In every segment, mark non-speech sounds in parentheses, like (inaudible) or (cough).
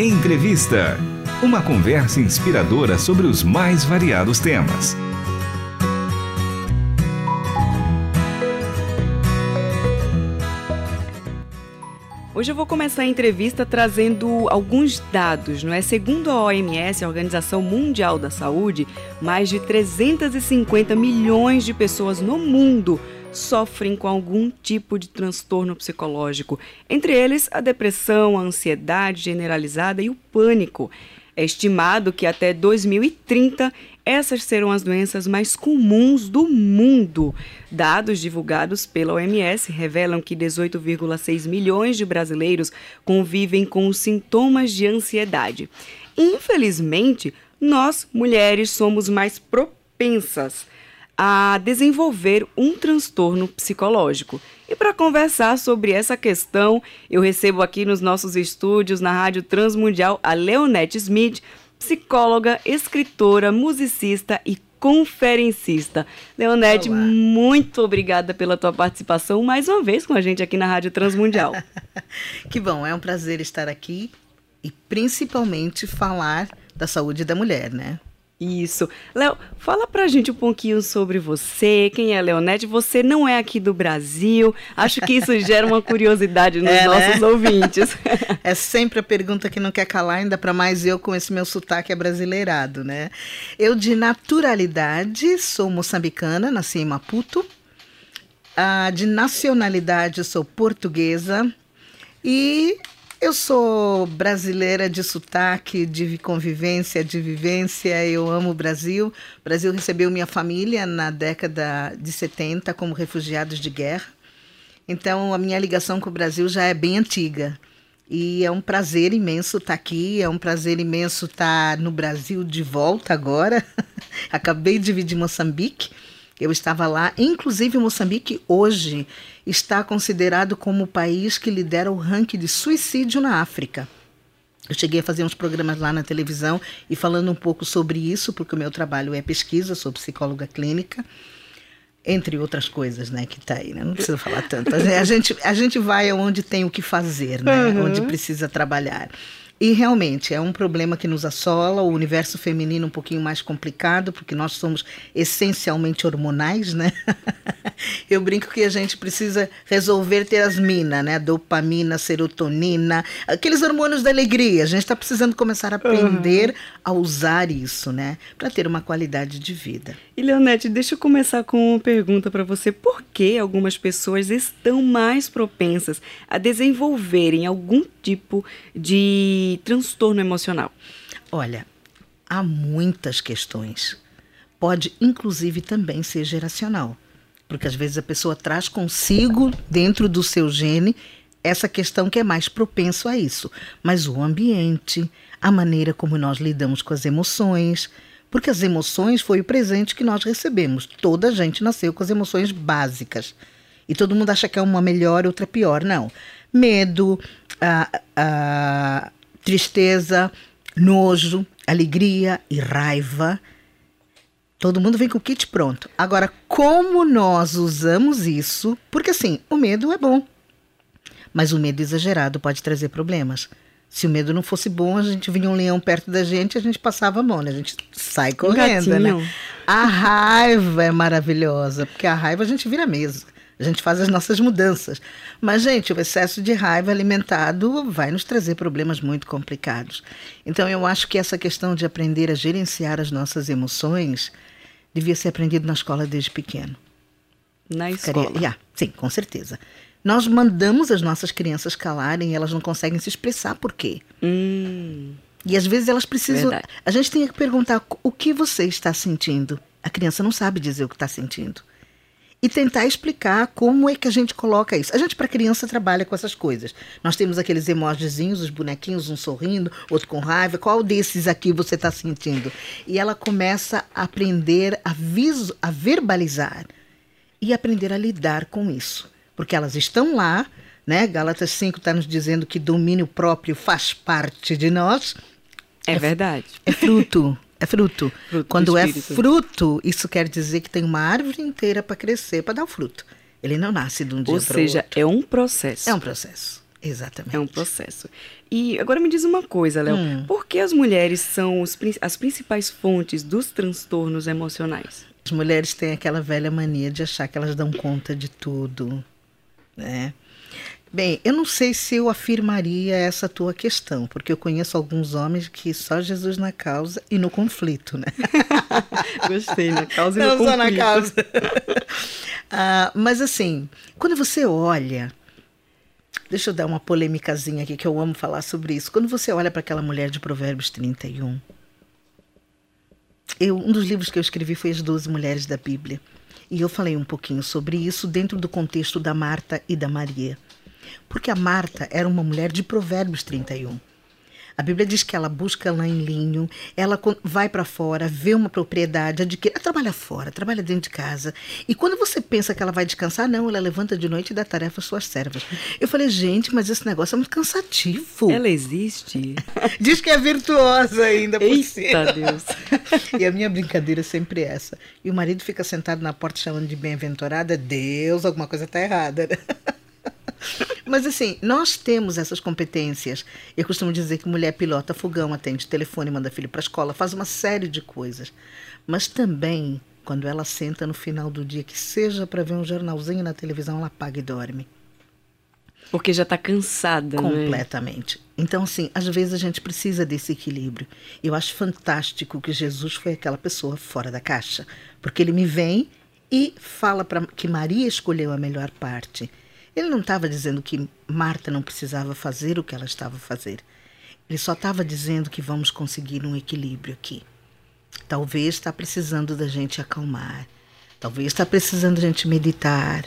Entrevista. Uma conversa inspiradora sobre os mais variados temas. Hoje eu vou começar a entrevista trazendo alguns dados, não é? Segundo a OMS, a Organização Mundial da Saúde, mais de 350 milhões de pessoas no mundo sofrem com algum tipo de transtorno psicológico, entre eles a depressão, a ansiedade generalizada e o pânico. É estimado que até 2030 essas serão as doenças mais comuns do mundo. Dados divulgados pela OMS revelam que 18,6 milhões de brasileiros convivem com sintomas de ansiedade. Infelizmente, nós, mulheres, somos mais propensas a desenvolver um transtorno psicológico. E para conversar sobre essa questão, eu recebo aqui nos nossos estúdios na Rádio Transmundial a Leonete Smith, psicóloga, escritora, musicista e conferencista. Leonete, Olá. muito obrigada pela tua participação mais uma vez com a gente aqui na Rádio Transmundial. (laughs) que bom, é um prazer estar aqui e principalmente falar da saúde da mulher, né? Isso. Léo, fala pra gente um pouquinho sobre você, quem é Leonete. Você não é aqui do Brasil. Acho que isso gera uma curiosidade nos é, né? nossos né? ouvintes. (laughs) É sempre a pergunta que não quer calar, ainda para mais eu com esse meu sotaque brasileirado, né? Eu, de naturalidade, sou moçambicana, nasci em Maputo. Ah, de nacionalidade, sou portuguesa. E eu sou brasileira de sotaque, de convivência, de vivência. Eu amo o Brasil. O Brasil recebeu minha família na década de 70 como refugiados de guerra. Então, a minha ligação com o Brasil já é bem antiga. E é um prazer imenso estar aqui, é um prazer imenso estar no Brasil de volta agora. (laughs) Acabei de dividir Moçambique. Eu estava lá, inclusive Moçambique hoje está considerado como o país que lidera o ranking de suicídio na África. Eu cheguei a fazer uns programas lá na televisão e falando um pouco sobre isso, porque o meu trabalho é pesquisa, sou psicóloga clínica, entre outras coisas, né, que está aí, né? Não precisa (laughs) falar tanto. A gente, a gente vai aonde tem o que fazer, né? Uhum. Onde precisa trabalhar. E realmente é um problema que nos assola, o universo feminino um pouquinho mais complicado, porque nós somos essencialmente hormonais, né? (laughs) Eu brinco que a gente precisa resolver ter as minas, né? Dopamina, serotonina, aqueles hormônios da alegria. A gente está precisando começar a aprender uhum. a usar isso, né? Para ter uma qualidade de vida. E Leonete, deixa eu começar com uma pergunta para você. Por que algumas pessoas estão mais propensas a desenvolverem algum tipo de transtorno emocional? Olha, há muitas questões. Pode, inclusive, também ser geracional. Porque às vezes a pessoa traz consigo, dentro do seu gene, essa questão que é mais propenso a isso. Mas o ambiente, a maneira como nós lidamos com as emoções, porque as emoções foi o presente que nós recebemos. Toda a gente nasceu com as emoções básicas. E todo mundo acha que é uma melhor, outra pior. Não. Medo, a, a, tristeza, nojo, alegria e raiva. Todo mundo vem com o kit pronto. Agora, como nós usamos isso? Porque assim, o medo é bom, mas o medo exagerado pode trazer problemas. Se o medo não fosse bom, a gente vinha um leão perto da gente, a gente passava a mão, né? A gente sai correndo, um né? A raiva é maravilhosa, porque a raiva a gente vira mesa. A gente faz as nossas mudanças. Mas, gente, o excesso de raiva alimentado vai nos trazer problemas muito complicados. Então, eu acho que essa questão de aprender a gerenciar as nossas emoções devia ser aprendido na escola desde pequeno. Na Ficaria... escola? Yeah, sim, com certeza. Nós mandamos as nossas crianças calarem e elas não conseguem se expressar por quê. Hum. E às vezes elas precisam. Verdade. A gente tem que perguntar o que você está sentindo. A criança não sabe dizer o que está sentindo e tentar explicar como é que a gente coloca isso. A gente, para criança, trabalha com essas coisas. Nós temos aqueles emojizinhos, os bonequinhos, um sorrindo, outro com raiva. Qual desses aqui você está sentindo? E ela começa a aprender a, viso, a verbalizar e aprender a lidar com isso. Porque elas estão lá, né? Gálatas 5 está nos dizendo que domínio próprio faz parte de nós. É, é verdade. É fruto é fruto. fruto Quando é fruto, isso quer dizer que tem uma árvore inteira para crescer, para dar o fruto. Ele não nasce de um dia para outro. Ou seja, é um processo. É um processo. Exatamente. É um processo. E agora me diz uma coisa, Léo. Hum. Por que as mulheres são os, as principais fontes dos transtornos emocionais? As mulheres têm aquela velha mania de achar que elas dão conta de tudo, né? Bem, eu não sei se eu afirmaria essa tua questão, porque eu conheço alguns homens que só Jesus na causa e no conflito, né? (laughs) Gostei, na causa e não no conflito. Não só na causa. (laughs) ah, mas assim, quando você olha Deixa eu dar uma polêmicazinha aqui que eu amo falar sobre isso. Quando você olha para aquela mulher de Provérbios 31, eu, um dos livros que eu escrevi foi As Doze Mulheres da Bíblia. E eu falei um pouquinho sobre isso dentro do contexto da Marta e da Maria. Porque a Marta era uma mulher de Provérbios 31. A Bíblia diz que ela busca lã em linho, ela vai para fora, vê uma propriedade, adquire, ela trabalha fora, trabalha dentro de casa. E quando você pensa que ela vai descansar, não, ela levanta de noite e dá tarefa às suas servas. Eu falei, gente, mas esse negócio é muito cansativo. Ela existe? (laughs) diz que é virtuosa ainda por Eita. Deus. (laughs) e a minha brincadeira é sempre essa. E o marido fica sentado na porta chamando de bem-aventurada, Deus, alguma coisa está errada, né? (laughs) (laughs) Mas assim, nós temos essas competências. Eu costumo dizer que mulher pilota fogão, atende telefone, manda filho para a escola, faz uma série de coisas. Mas também, quando ela senta no final do dia, que seja para ver um jornalzinho na televisão, ela apaga e dorme. Porque já está cansada, Completamente. Né? Então, assim, às vezes a gente precisa desse equilíbrio. Eu acho fantástico que Jesus foi aquela pessoa fora da caixa. Porque ele me vem e fala para que Maria escolheu a melhor parte. Ele não estava dizendo que Marta não precisava fazer o que ela estava a fazer. Ele só estava dizendo que vamos conseguir um equilíbrio aqui. Talvez está precisando da gente acalmar. Talvez está precisando da gente meditar.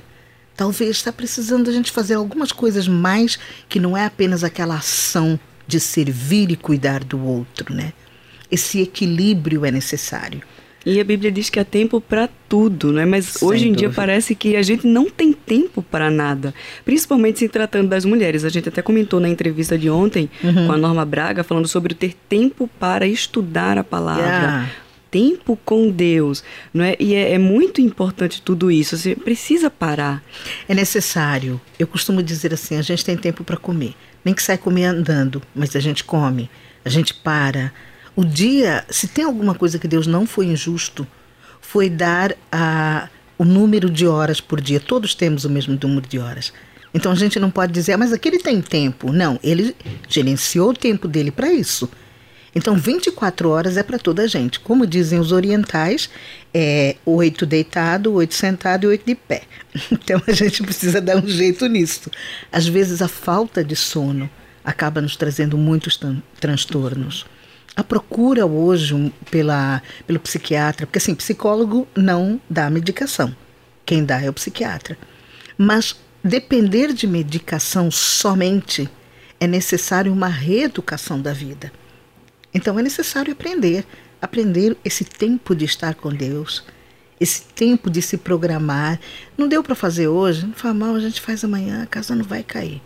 Talvez está precisando da gente fazer algumas coisas mais que não é apenas aquela ação de servir e cuidar do outro, né? Esse equilíbrio é necessário. E a Bíblia diz que há tempo para tudo, né? Mas Sem hoje em dúvida. dia parece que a gente não tem tempo para nada, principalmente se tratando das mulheres. A gente até comentou na entrevista de ontem uhum. com a Norma Braga falando sobre ter tempo para estudar a palavra. Yeah. Tempo com Deus, não é? E é, é muito importante tudo isso. Você precisa parar. É necessário. Eu costumo dizer assim: a gente tem tempo para comer. Nem que sai comer andando, mas a gente come, a gente para, o dia, se tem alguma coisa que Deus não foi injusto, foi dar a, o número de horas por dia. Todos temos o mesmo número de horas. Então a gente não pode dizer, ah, mas aquele tem tempo. Não, ele gerenciou o tempo dele para isso. Então 24 horas é para toda a gente. Como dizem os orientais, é oito deitado, oito sentado e oito de pé. (laughs) Então a gente precisa dar um jeito nisso. Às vezes a falta de sono acaba nos trazendo muitos transtornos a procura hoje pela, pelo psiquiatra, porque assim, psicólogo não dá medicação. Quem dá é o psiquiatra. Mas depender de medicação somente é necessário uma reeducação da vida. Então é necessário aprender, aprender esse tempo de estar com Deus, esse tempo de se programar. Não deu para fazer hoje, não faz mal, a gente faz amanhã, a casa não vai cair.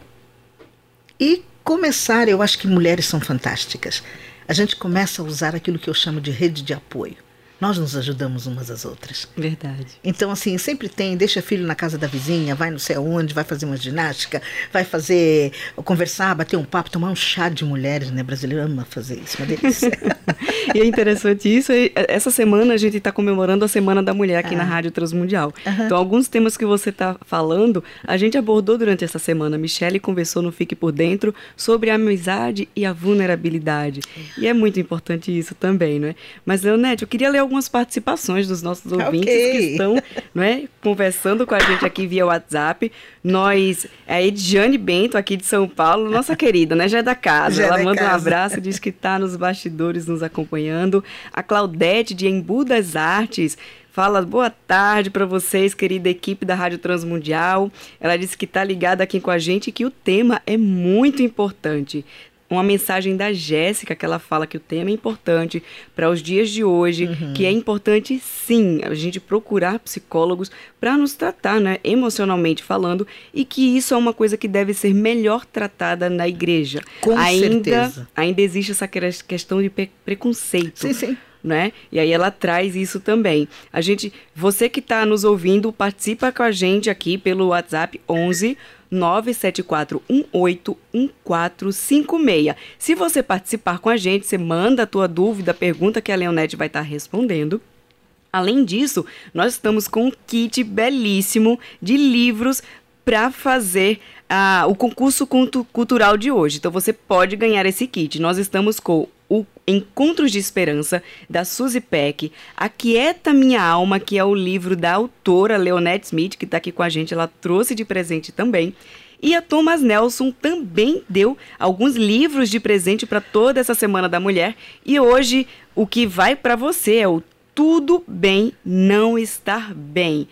E começar, eu acho que mulheres são fantásticas a gente começa a usar aquilo que eu chamo de rede de apoio. Nós nos ajudamos umas às outras. Verdade. Então, assim, sempre tem, deixa filho na casa da vizinha, vai não sei aonde, vai fazer uma ginástica, vai fazer, conversar, bater um papo, tomar um chá de mulheres, né? Brasileiro ama fazer isso, uma delícia. (laughs) e é interessante isso, essa semana a gente está comemorando a Semana da Mulher aqui ah. na Rádio Transmundial. Uhum. Então, alguns temas que você está falando, a gente abordou durante essa semana. Michele conversou no Fique Por Dentro sobre a amizade e a vulnerabilidade. E é muito importante isso também, não é? Mas, Leonete, eu queria ler algumas participações dos nossos ouvintes okay. que estão né, conversando com a gente aqui via WhatsApp. Nós, a Edjane Bento, aqui de São Paulo, nossa (laughs) querida, né? Já é da casa. Já é Ela manda casa. um abraço, diz que está nos bastidores nos acompanhando. A Claudete, de Embu das Artes, fala boa tarde para vocês, querida equipe da Rádio Transmundial. Ela disse que está ligada aqui com a gente e que o tema é muito importante uma mensagem da Jéssica que ela fala que o tema é importante para os dias de hoje, uhum. que é importante sim a gente procurar psicólogos para nos tratar, né, emocionalmente falando, e que isso é uma coisa que deve ser melhor tratada na igreja. Com ainda, certeza. Ainda existe essa questão de preconceito. Sim, sim. Né? E aí ela traz isso também. A gente, você que está nos ouvindo, participa com a gente aqui pelo WhatsApp 11 974181456. Se você participar com a gente, você manda a tua dúvida, pergunta que a Leonete vai estar respondendo. Além disso, nós estamos com um kit belíssimo de livros para fazer uh, o concurso cultural de hoje. Então você pode ganhar esse kit. Nós estamos com Encontros de Esperança, da Suzy Peck, Aquieta Minha Alma, que é o livro da autora Leonette Smith, que está aqui com a gente, ela trouxe de presente também. E a Thomas Nelson também deu alguns livros de presente para toda essa Semana da Mulher. E hoje o que vai para você é o tudo bem não estar bem.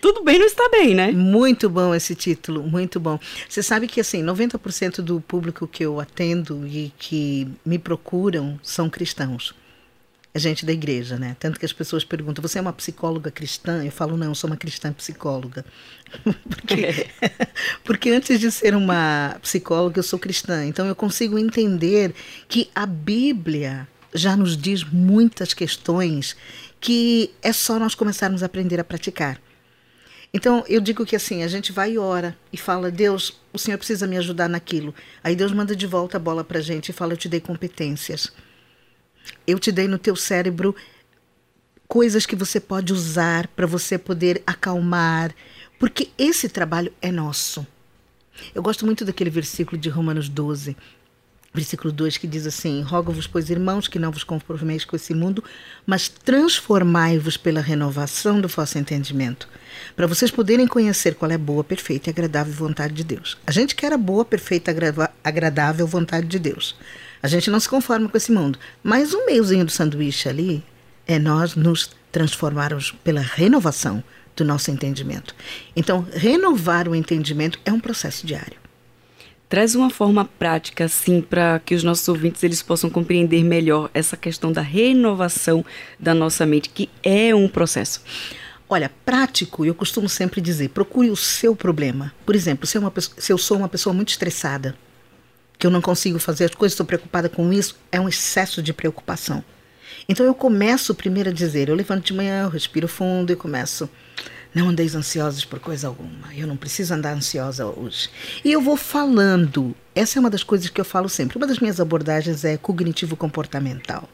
Tudo bem não está bem, né? Muito bom esse título, muito bom. Você sabe que assim, 90% do público que eu atendo e que me procuram são cristãos. É gente da igreja, né? Tanto que as pessoas perguntam: "Você é uma psicóloga cristã?" Eu falo: "Não, eu sou uma cristã psicóloga". (laughs) porque, (laughs) porque antes de ser uma psicóloga, eu sou cristã. Então eu consigo entender que a Bíblia já nos diz muitas questões que é só nós começarmos a aprender a praticar. Então, eu digo que assim, a gente vai e ora e fala, Deus, o Senhor precisa me ajudar naquilo. Aí Deus manda de volta a bola para a gente e fala, eu te dei competências. Eu te dei no teu cérebro coisas que você pode usar para você poder acalmar, porque esse trabalho é nosso. Eu gosto muito daquele versículo de Romanos 12, versículo 2 que diz assim: Rogo-vos, pois, irmãos, que não vos conformeis com esse mundo, mas transformai-vos pela renovação do vosso entendimento, para vocês poderem conhecer qual é a boa, perfeita e agradável vontade de Deus. A gente quer a boa, perfeita e agradável vontade de Deus. A gente não se conforma com esse mundo, mas um meiozinho do sanduíche ali é nós nos transformarmos pela renovação do nosso entendimento. Então, renovar o entendimento é um processo diário. Traz uma forma prática, assim, para que os nossos ouvintes eles possam compreender melhor essa questão da renovação da nossa mente, que é um processo. Olha, prático, eu costumo sempre dizer, procure o seu problema. Por exemplo, se uma, se eu sou uma pessoa muito estressada, que eu não consigo fazer as coisas, estou preocupada com isso, é um excesso de preocupação. Então eu começo primeiro a dizer, eu levanto de manhã, eu respiro fundo e começo não andeis ansiosos por coisa alguma. Eu não preciso andar ansiosa hoje. E eu vou falando. Essa é uma das coisas que eu falo sempre. Uma das minhas abordagens é cognitivo comportamental.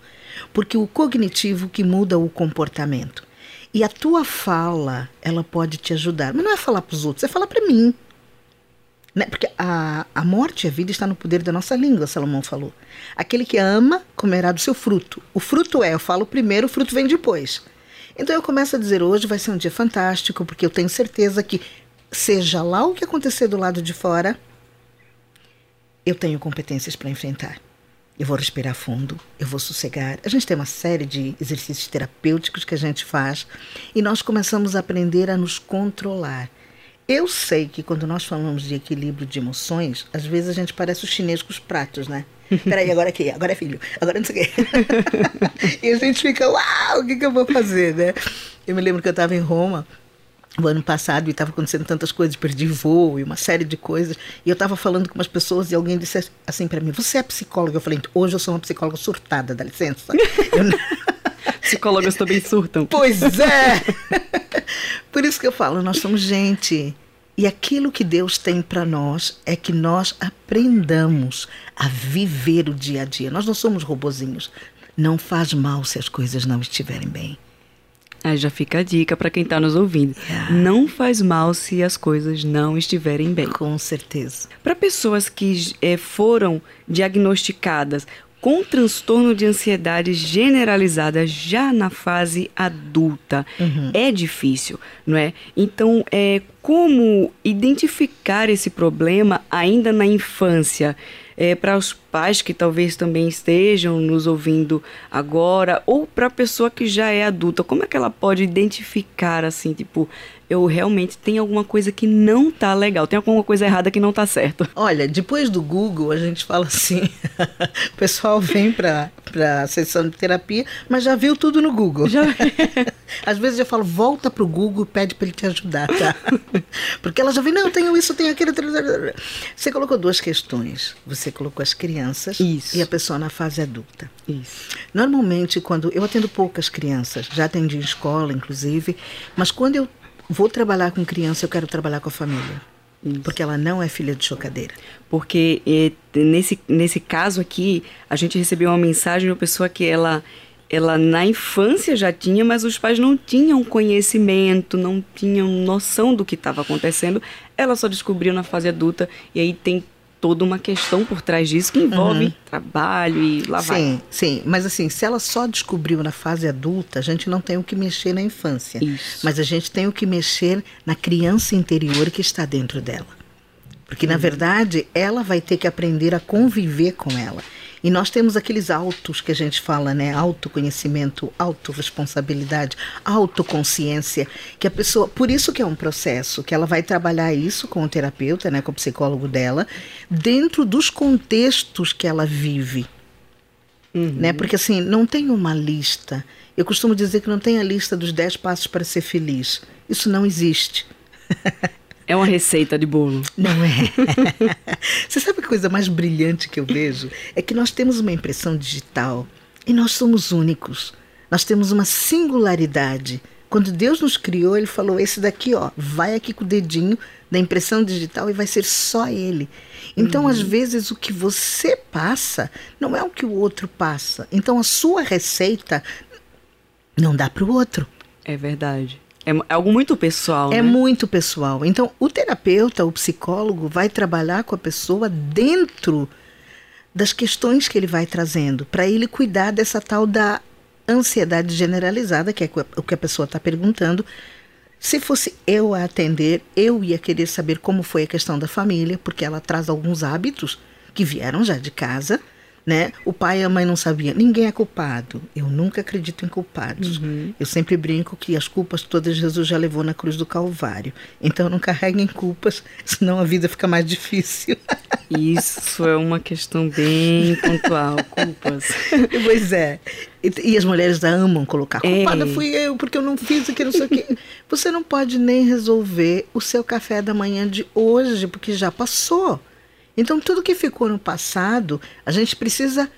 Porque o cognitivo que muda o comportamento. E a tua fala, ela pode te ajudar. Mas não é falar para os outros, é falar para mim. Né? Porque a, a morte e a vida está no poder da nossa língua, Salomão falou. Aquele que ama comerá do seu fruto. O fruto é, eu falo primeiro, o fruto vem depois. Então eu começo a dizer: hoje vai ser um dia fantástico, porque eu tenho certeza que, seja lá o que acontecer do lado de fora, eu tenho competências para enfrentar. Eu vou respirar fundo, eu vou sossegar. A gente tem uma série de exercícios terapêuticos que a gente faz e nós começamos a aprender a nos controlar. Eu sei que quando nós falamos de equilíbrio de emoções, às vezes a gente parece o chinês com os pratos, né? Peraí, agora aqui, agora é filho, agora não sei o quê. (laughs) e a gente fica, uau, o que, que eu vou fazer, né? Eu me lembro que eu estava em Roma o ano passado e estava acontecendo tantas coisas, perdi voo e uma série de coisas. E eu estava falando com umas pessoas e alguém disse assim para mim: Você é psicóloga? Eu falei: Hoje eu sou uma psicóloga surtada, dá licença. (laughs) eu... (laughs) Psicólogas também surtam. Pois é! Por isso que eu falo: nós somos gente. E aquilo que Deus tem para nós é que nós aprendamos a viver o dia a dia. Nós não somos robozinhos. Não faz mal se as coisas não estiverem bem. Aí já fica a dica para quem está nos ouvindo. Yeah. Não faz mal se as coisas não estiverem bem. Com certeza. Para pessoas que é, foram diagnosticadas com transtorno de ansiedade generalizada já na fase adulta. Uhum. É difícil, não é? Então, é como identificar esse problema ainda na infância? É, para os pais que talvez também estejam nos ouvindo agora, ou para a pessoa que já é adulta, como é que ela pode identificar assim, tipo, eu realmente tenho alguma coisa que não tá legal, tem alguma coisa errada que não tá certo. Olha, depois do Google, a gente fala assim, (laughs) o pessoal vem para a sessão de terapia, mas já viu tudo no Google. Já... (laughs) Às vezes eu falo, volta pro Google e pede para ele te ajudar, tá? (laughs) Porque ela já vem, não, eu tenho isso, tenho aquilo. Você colocou duas questões. Você colocou as crianças isso. e a pessoa na fase adulta. Isso. Normalmente, quando eu atendo poucas crianças, já atendi em escola, inclusive, mas quando eu vou trabalhar com criança, eu quero trabalhar com a família. Isso. Porque ela não é filha de chocadeira. Porque é, nesse, nesse caso aqui, a gente recebeu uma mensagem de uma pessoa que ela, ela na infância já tinha, mas os pais não tinham conhecimento, não tinham noção do que estava acontecendo. Ela só descobriu na fase adulta e aí tem toda uma questão por trás disso que envolve uhum. trabalho e lá sim, vai. Sim, mas assim, se ela só descobriu na fase adulta, a gente não tem o que mexer na infância. Isso. Mas a gente tem o que mexer na criança interior que está dentro dela. Porque, uhum. na verdade, ela vai ter que aprender a conviver com ela. E nós temos aqueles autos que a gente fala, né? Autoconhecimento, autorresponsabilidade, autoconsciência, que a pessoa, por isso que é um processo, que ela vai trabalhar isso com o terapeuta, né, com o psicólogo dela, dentro dos contextos que ela vive. Uhum. Né? Porque assim, não tem uma lista. Eu costumo dizer que não tem a lista dos 10 passos para ser feliz. Isso não existe. (laughs) É uma receita de bolo. Não é. (laughs) Você sabe a coisa mais brilhante que eu vejo? É que nós temos uma impressão digital e nós somos únicos. Nós temos uma singularidade. Quando Deus nos criou, Ele falou: esse daqui, ó, vai aqui com o dedinho da impressão digital e vai ser só ele. Então, uhum. às vezes, o que você passa não é o que o outro passa. Então, a sua receita não dá para o outro. É verdade. É, é algo muito pessoal. É né? muito pessoal. Então, o terapeuta, o psicólogo, vai trabalhar com a pessoa dentro das questões que ele vai trazendo, para ele cuidar dessa tal da ansiedade generalizada, que é o que a pessoa está perguntando. Se fosse eu a atender, eu ia querer saber como foi a questão da família, porque ela traz alguns hábitos que vieram já de casa né? O pai e a mãe não sabiam. Ninguém é culpado. Eu nunca acredito em culpados. Uhum. Eu sempre brinco que as culpas todas Jesus já levou na cruz do Calvário. Então não carreguem culpas, (laughs) senão a vida fica mais difícil. Isso é uma questão bem pontual, culpas. (laughs) Pois é. E, e, as mulheres amam colocar. Culpada é. fui eu, porque eu não fiz aquilo, não sei o quê. Você não pode nem resolver o seu café da manhã de hoje, porque já passou. Então, tudo que ficou no passado, a gente precisa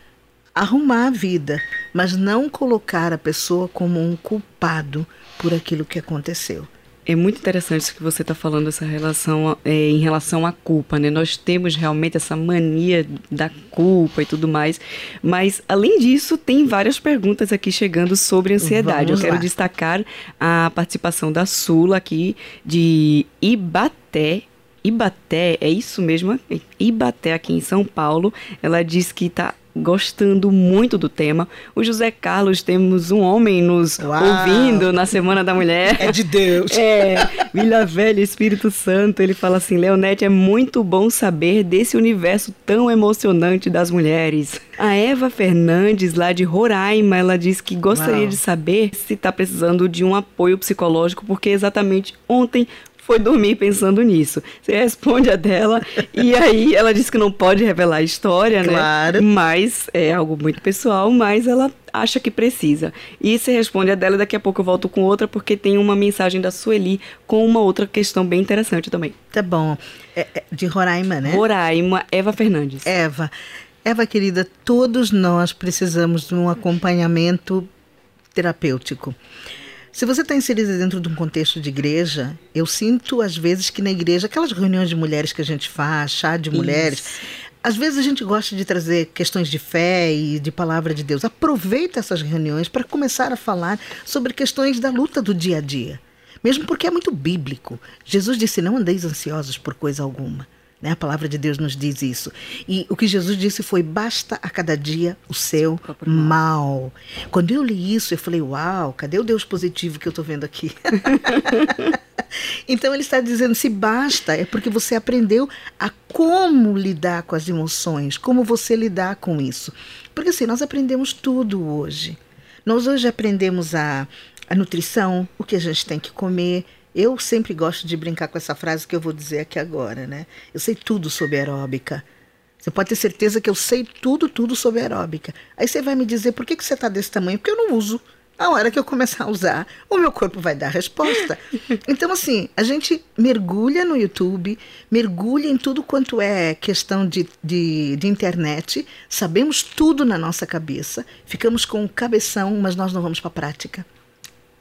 arrumar a vida, mas não colocar a pessoa como um culpado por aquilo que aconteceu. É muito interessante isso que você está falando, essa relação é, em relação à culpa, né? Nós temos realmente essa mania da culpa e tudo mais, mas além disso, tem várias perguntas aqui chegando sobre ansiedade. Vamos Eu quero lá. destacar a participação da Sula aqui de Ibaté, Ibaté, é isso mesmo? Ibaté aqui em São Paulo. Ela diz que está gostando muito do tema. O José Carlos, temos um homem nos Uau. ouvindo na Semana da Mulher. É de Deus. É, Vila Velha, Espírito Santo. Ele fala assim: Leonete, é muito bom saber desse universo tão emocionante das mulheres. A Eva Fernandes, lá de Roraima, ela diz que gostaria Uau. de saber se está precisando de um apoio psicológico, porque exatamente ontem foi dormir pensando nisso. Você responde a dela e aí ela disse que não pode revelar a história, né? Claro. Mas é algo muito pessoal, mas ela acha que precisa. E você responde a dela, daqui a pouco eu volto com outra, porque tem uma mensagem da Sueli com uma outra questão bem interessante também. Tá bom. É, é de Roraima, né? Roraima, Eva Fernandes. Eva. Eva, querida, todos nós precisamos de um acompanhamento terapêutico. Se você está inserida dentro de um contexto de igreja, eu sinto às vezes que na igreja, aquelas reuniões de mulheres que a gente faz, chá de mulheres, Isso. às vezes a gente gosta de trazer questões de fé e de palavra de Deus. Aproveita essas reuniões para começar a falar sobre questões da luta do dia a dia. Mesmo porque é muito bíblico. Jesus disse: Não andeis ansiosos por coisa alguma. Né? A palavra de Deus nos diz isso. E o que Jesus disse foi: basta a cada dia o seu mal. Quando eu li isso, eu falei: uau, cadê o Deus positivo que eu estou vendo aqui? (laughs) então ele está dizendo: se basta, é porque você aprendeu a como lidar com as emoções, como você lidar com isso. Porque assim, nós aprendemos tudo hoje. Nós hoje aprendemos a, a nutrição, o que a gente tem que comer eu sempre gosto de brincar com essa frase que eu vou dizer aqui agora, né? Eu sei tudo sobre aeróbica. Você pode ter certeza que eu sei tudo, tudo sobre aeróbica. Aí você vai me dizer por que, que você está desse tamanho? Porque eu não uso. A hora que eu começar a usar, o meu corpo vai dar a resposta. (laughs) Então, assim, a gente mergulha no YouTube, mergulha em tudo quanto é questão de, de, de internet, sabemos tudo na nossa cabeça, ficamos com o cabeção, mas nós não vamos para a prática.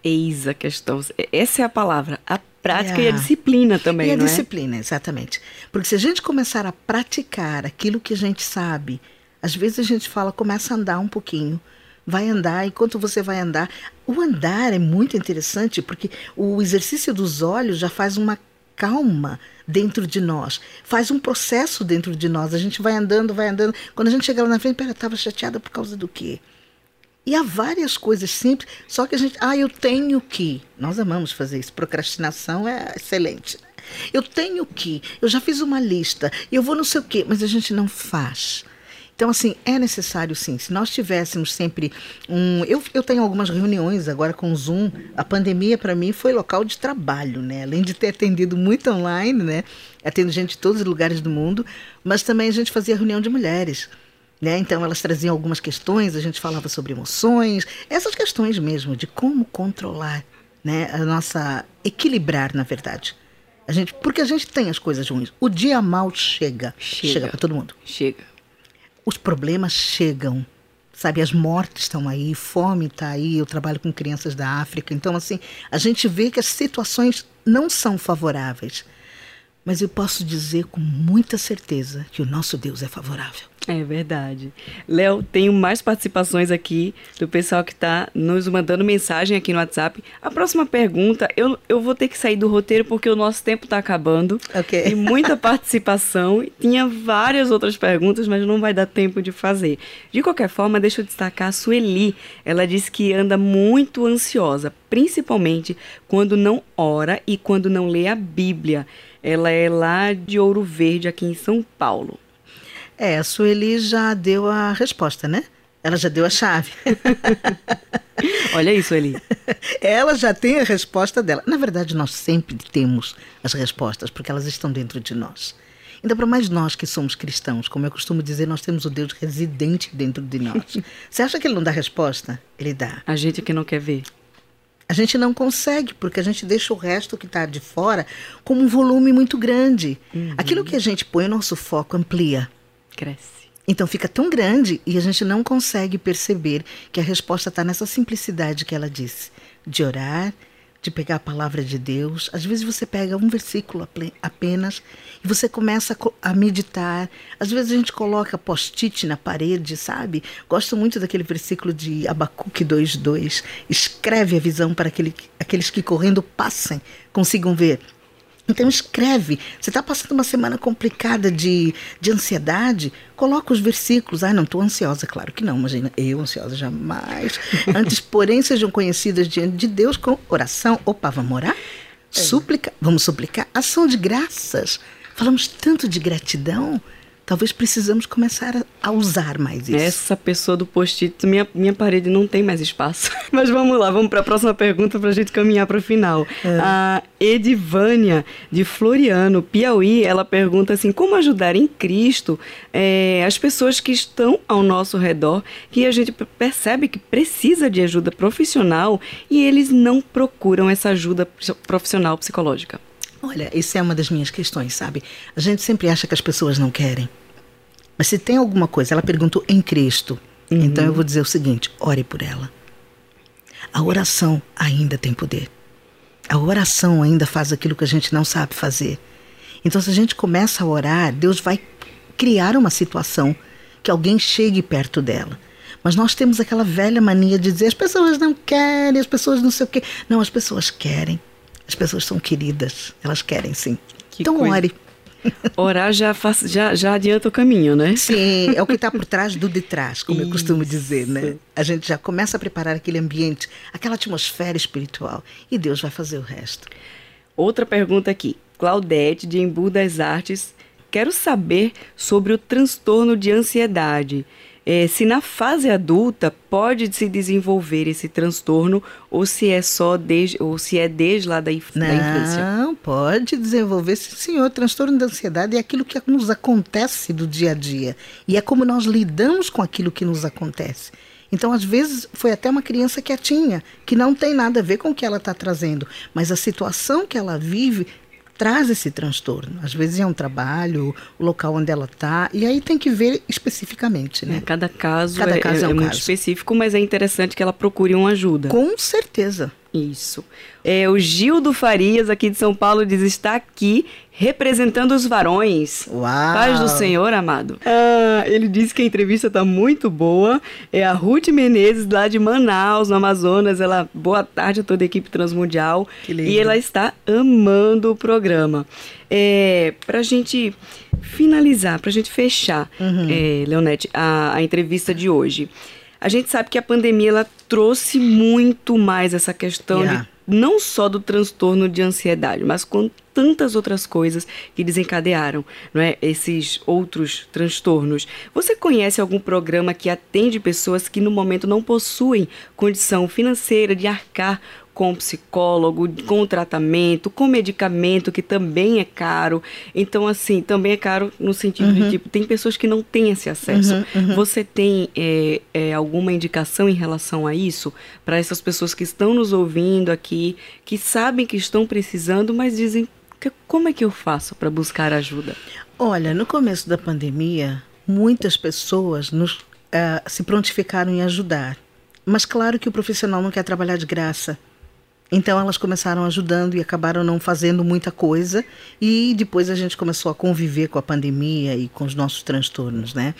Eis a questão. Essa é a palavra. A prática é. e a disciplina também, e a é? disciplina, exatamente. Porque se a gente começar a praticar aquilo que a gente sabe, às vezes a gente fala, começa a andar um pouquinho, vai andar, enquanto você vai andar. O andar é muito interessante porque o exercício dos olhos já faz uma calma dentro de nós, faz um processo dentro de nós. A gente vai andando, vai andando. Quando a gente chega lá na frente, pera, estava chateada por causa do quê? E há várias coisas simples, só que a gente, ah, eu tenho que. Nós amamos fazer isso. Procrastinação é excelente. Eu tenho que. Eu já fiz uma lista. Eu vou não sei o quê, mas a gente não faz. Então, assim, é necessário sim. Se nós tivéssemos sempre um. Eu, eu tenho algumas reuniões agora com o Zoom. A pandemia, para mim, foi local de trabalho, né? Além de ter atendido muito online, né? Atendo gente de todos os lugares do mundo, mas também a gente fazia reunião de mulheres. Né? Então elas traziam algumas questões, a gente falava sobre emoções, essas questões mesmo de como controlar, né? A nossa equilibrar, na verdade. A gente, porque a gente tem as coisas ruins. O dia mal chega, chega, chega para todo mundo. Chega. Os problemas chegam, sabe? As mortes estão aí, fome está aí. Eu trabalho com crianças da África, então assim a gente vê que as situações não são favoráveis. Mas eu posso dizer com muita certeza que o nosso Deus é favorável. É verdade. Léo, tenho mais participações aqui do pessoal que está nos mandando mensagem aqui no WhatsApp. A próxima pergunta, eu, eu vou ter que sair do roteiro porque o nosso tempo está acabando. Ok. Tem muita (laughs) participação. Tinha várias outras perguntas, mas não vai dar tempo de fazer. De qualquer forma, deixa eu destacar a Sueli. Ela disse que anda muito ansiosa, principalmente quando não ora e quando não lê a Bíblia. Ela é lá de Ouro Verde, aqui em São Paulo. É, a Sueli já deu a resposta, né? Ela já deu a chave. (laughs) Olha isso, Eli. Ela já tem a resposta dela. Na verdade, nós sempre temos as respostas, porque elas estão dentro de nós. Ainda para mais nós que somos cristãos, como eu costumo dizer, nós temos o Deus residente dentro de nós. (laughs) Você acha que ele não dá resposta? Ele dá. A gente que não quer ver. A gente não consegue, porque a gente deixa o resto que está de fora com um volume muito grande. Uhum. Aquilo que a gente põe, o nosso foco amplia. Cresce. Então fica tão grande e a gente não consegue perceber que a resposta está nessa simplicidade que ela disse: de orar, de pegar a palavra de Deus. Às vezes você pega um versículo apenas e você começa a meditar. Às vezes a gente coloca post-it na parede, sabe? Gosto muito daquele versículo de Abacuque 2:2. Escreve a visão para aquele, aqueles que correndo passem, consigam ver. Então escreve. Você está passando uma semana complicada de, de ansiedade? Coloca os versículos. Ah, não estou ansiosa. Claro que não. Imagina, eu ansiosa jamais. (laughs) Antes, porém, sejam conhecidas diante de Deus com oração. Opa, vamos orar? É. Súplica. Vamos suplicar. Ação de graças. Falamos tanto de gratidão. Talvez precisamos começar a, a usar mais isso. Essa pessoa do post-it, minha, minha parede não tem mais espaço. (laughs) Mas vamos lá, vamos para a próxima pergunta para a gente caminhar para o final. É. A Edivânia, de Floriano, Piauí, ela pergunta assim: como ajudar em Cristo é, as pessoas que estão ao nosso redor, que a gente percebe que precisa de ajuda profissional e eles não procuram essa ajuda profissional psicológica? Olha, isso é uma das minhas questões, sabe? A gente sempre acha que as pessoas não querem. Mas se tem alguma coisa, ela perguntou em Cristo. Uhum. Então eu vou dizer o seguinte: ore por ela. A oração ainda tem poder. A oração ainda faz aquilo que a gente não sabe fazer. Então, se a gente começa a orar, Deus vai criar uma situação que alguém chegue perto dela. Mas nós temos aquela velha mania de dizer as pessoas não querem, as pessoas não sei o quê. Não, as pessoas querem. As pessoas são queridas, elas querem sim. Que então coisa. ore. (laughs) Orar já, faz, já, já adianta o caminho, né? Sim, é o que está por trás do de trás, como Isso. eu (laughs) costumo dizer, né? A gente já começa a preparar aquele ambiente, aquela atmosfera espiritual, e Deus vai fazer o resto. Outra pergunta aqui. Claudete, de Embu das Artes. Quero saber sobre o transtorno de ansiedade é, se na fase adulta pode se desenvolver esse transtorno ou se é só desde ou se é desde lá da, inf Não, da infância. Não, pode desenvolver, sim, senhor. Transtorno da ansiedade é aquilo que nos acontece do dia a dia e é como nós lidamos com aquilo que nos acontece. Então, às vezes, foi até uma criança quietinha, que não tem nada a ver com o que ela está trazendo, mas a situação que ela vive traz esse transtorno. Às vezes é um trabalho, o local onde ela está, e aí tem que ver especificamente, né? É, cada caso, cada caso é, é, um é muito específico, mas é interessante que ela procure uma ajuda. Com certeza, Isso. É, o Gildo Farias, aqui de São Paulo, diz: está aqui representando os varões. Uau! Paz do Senhor, amado. Ah, ele disse que a entrevista está muito boa. É a Ruth Menezes, lá de Manaus, no Amazonas. Ela, boa tarde a toda a equipe Transmundial. Que lindo. E ela está amando o programa. É, para a gente finalizar, para a gente fechar, Uhum. é, Leonete, a, a entrevista de hoje. A gente sabe que a pandemia ela trouxe muito mais essa questão Yeah. de não só do transtorno de ansiedade, mas com tantas outras coisas que desencadearam, não é? Esses outros transtornos. Você conhece algum programa que atende pessoas que no momento não possuem condição financeira de arcar com psicólogo, com tratamento, com medicamento que também é caro. Então, assim, também é caro no sentido de tipo, tem pessoas que não têm esse acesso. Você tem é, é, alguma indicação em relação a isso? Para essas pessoas que estão nos ouvindo aqui, que sabem que estão precisando, mas dizem. "Que- Como é que eu faço para buscar ajuda? Olha, no começo da pandemia, muitas pessoas nos, ah, se prontificaram em ajudar. Mas claro que o profissional não quer trabalhar de graça. Então elas começaram ajudando e acabaram não fazendo muita coisa. E depois a gente começou a conviver com a pandemia e com os nossos transtornos, né?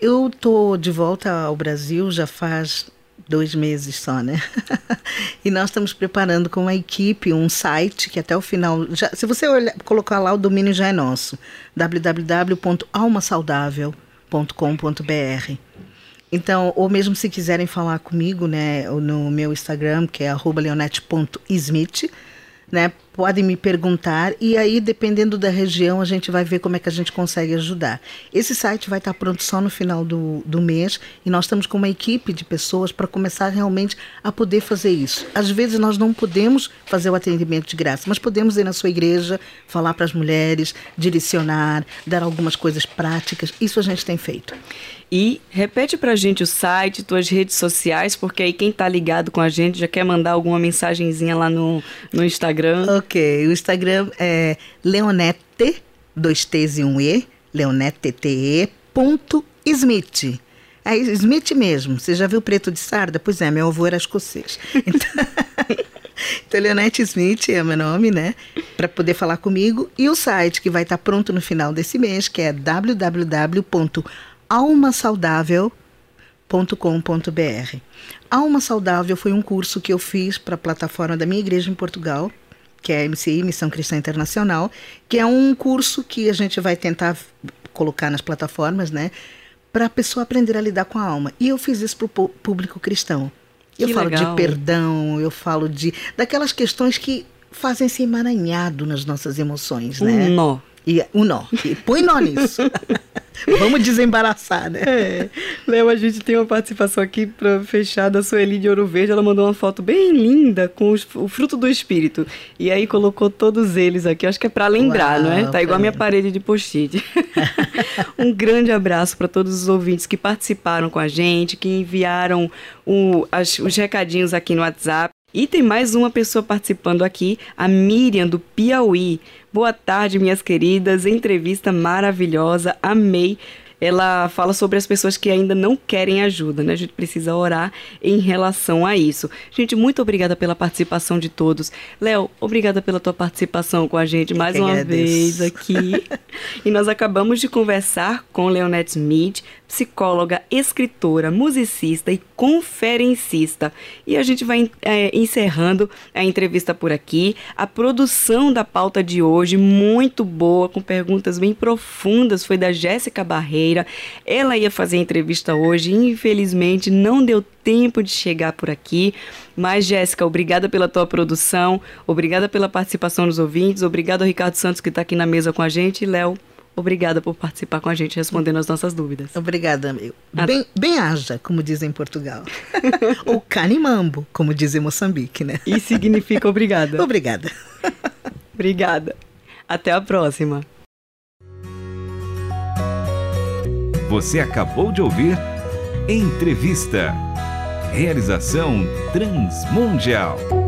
Eu tô de volta ao Brasil já faz dois meses só, né? (laughs) e nós estamos preparando com a equipe um site que até o final, já, se você olhar, colocar lá o domínio já é nosso, www.almasaudável.com.br. Então, ou mesmo se quiserem falar comigo, né, no meu Instagram, que é leonete.smith, né, podem me perguntar e aí, dependendo da região, a gente vai ver como é que a gente consegue ajudar. Esse site vai estar pronto só no final do, do mês e nós estamos com uma equipe de pessoas para começar realmente a poder fazer isso. Às vezes nós não podemos fazer o atendimento de graça, mas podemos ir na sua igreja, falar para as mulheres, direcionar, dar algumas coisas práticas. Isso a gente tem feito. E repete pra gente o site, tuas redes sociais, porque aí quem tá ligado com a gente já quer mandar alguma mensagenzinha lá no, no Instagram. Ok, o Instagram é leonete, dois T's e um E, leonete, ponto Smith. É Smith mesmo, você já viu Preto de Sarda? Pois é, meu avô era escocês. (laughs) Então, então Leonete Smith é meu nome, né? Para poder falar comigo. E o site que vai estar pronto no final desse mês, que é www.almasaudável.com.br. Alma Saudável foi um curso que eu fiz para a plataforma da minha igreja em Portugal, que é a MCI, Missão Cristã Internacional, que é um curso que a gente vai tentar colocar nas plataformas, né? Para a pessoa aprender a lidar com a alma. E eu fiz isso para o público cristão. Eu Que falo legal. de perdão, eu falo de daquelas questões que fazem se emaranhado nas nossas emoções, né? Um nó. E um nó. E põe nó nisso. (laughs) Vamos desembaraçar, né? É. Léo, a gente tem uma participação aqui para fechar da Sueli de Ouro Verde. Ela mandou uma foto bem linda com os- o fruto do espírito. E aí colocou todos eles aqui. Acho que é para lembrar, Uau, não é? Tá igual a minha parede de post-it. (laughs) um grande abraço para todos os ouvintes que participaram com a gente, que enviaram o- as- os recadinhos aqui no WhatsApp. E tem mais uma pessoa participando aqui, a Miriam do Piauí. Boa tarde, minhas queridas. Entrevista maravilhosa, amei. Ela fala sobre as pessoas que ainda não querem ajuda, né? A gente precisa orar em relação a isso. Gente, muito obrigada pela participação de todos. Léo, obrigada pela tua participação com a gente mais uma agradeço. vez aqui. (laughs) e nós acabamos de conversar com Leonette Smith, psicóloga, escritora, musicista e conferencista. E a gente vai eh, encerrando a entrevista por aqui. A produção da pauta de hoje, muito boa, com perguntas bem profundas, foi da Jéssica Barreira. Ela ia fazer a entrevista hoje, infelizmente não deu tempo de chegar por aqui. Mas, Jéssica, obrigada pela tua produção, obrigada pela participação dos ouvintes, obrigado ao Ricardo Santos que está aqui na mesa com a gente. Léo, obrigada por participar com a gente, respondendo as nossas dúvidas. Obrigada, amigo. Bem, bem haja, como dizem em Portugal. (laughs) Ou canimambo, como dizem em Moçambique, né? E significa obrigada. (laughs) Obrigada. Obrigada. Até a próxima. Você acabou de ouvir Entrevista. Realização Transmundial.